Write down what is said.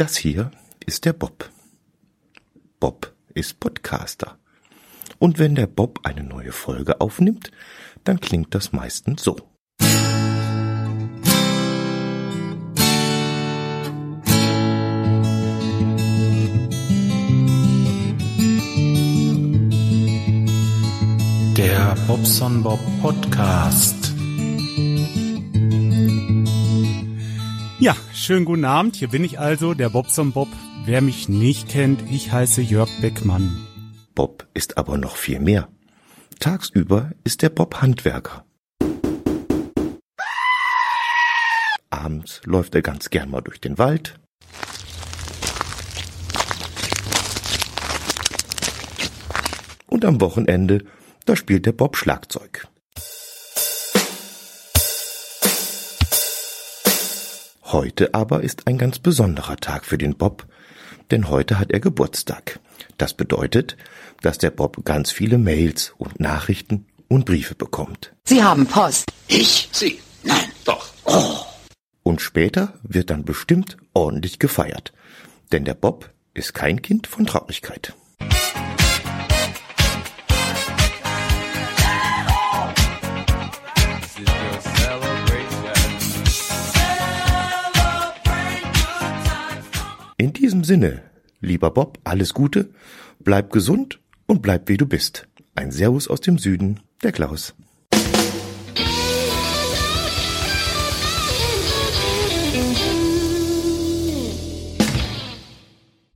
Das hier ist der Bob. Bob ist Podcaster. Und wenn der Bob eine neue Folge aufnimmt, dann klingt das meistens so. Der Bobson Bob Podcast. Ja, schönen guten Abend. Hier bin ich also, der Bobson Bob. Wer mich nicht kennt, ich heiße Jörg Beckmann. Bob ist aber noch viel mehr. Tagsüber ist der Bob Handwerker. Abends läuft er ganz gern mal durch den Wald. Und am Wochenende, da spielt der Bob Schlagzeug. Heute aber ist ein ganz besonderer Tag für den Bob, denn heute hat er Geburtstag. Das bedeutet, dass der Bob ganz viele Mails und Nachrichten und Briefe bekommt. Sie haben Post. Ich? Sie? Nein, doch. Oh. Und später wird dann bestimmt ordentlich gefeiert. Denn der Bob ist kein Kind von Traurigkeit. In diesem Sinne, lieber Bob, alles Gute, bleib gesund und bleib wie du bist. Ein Servus aus dem Süden, der Klaus.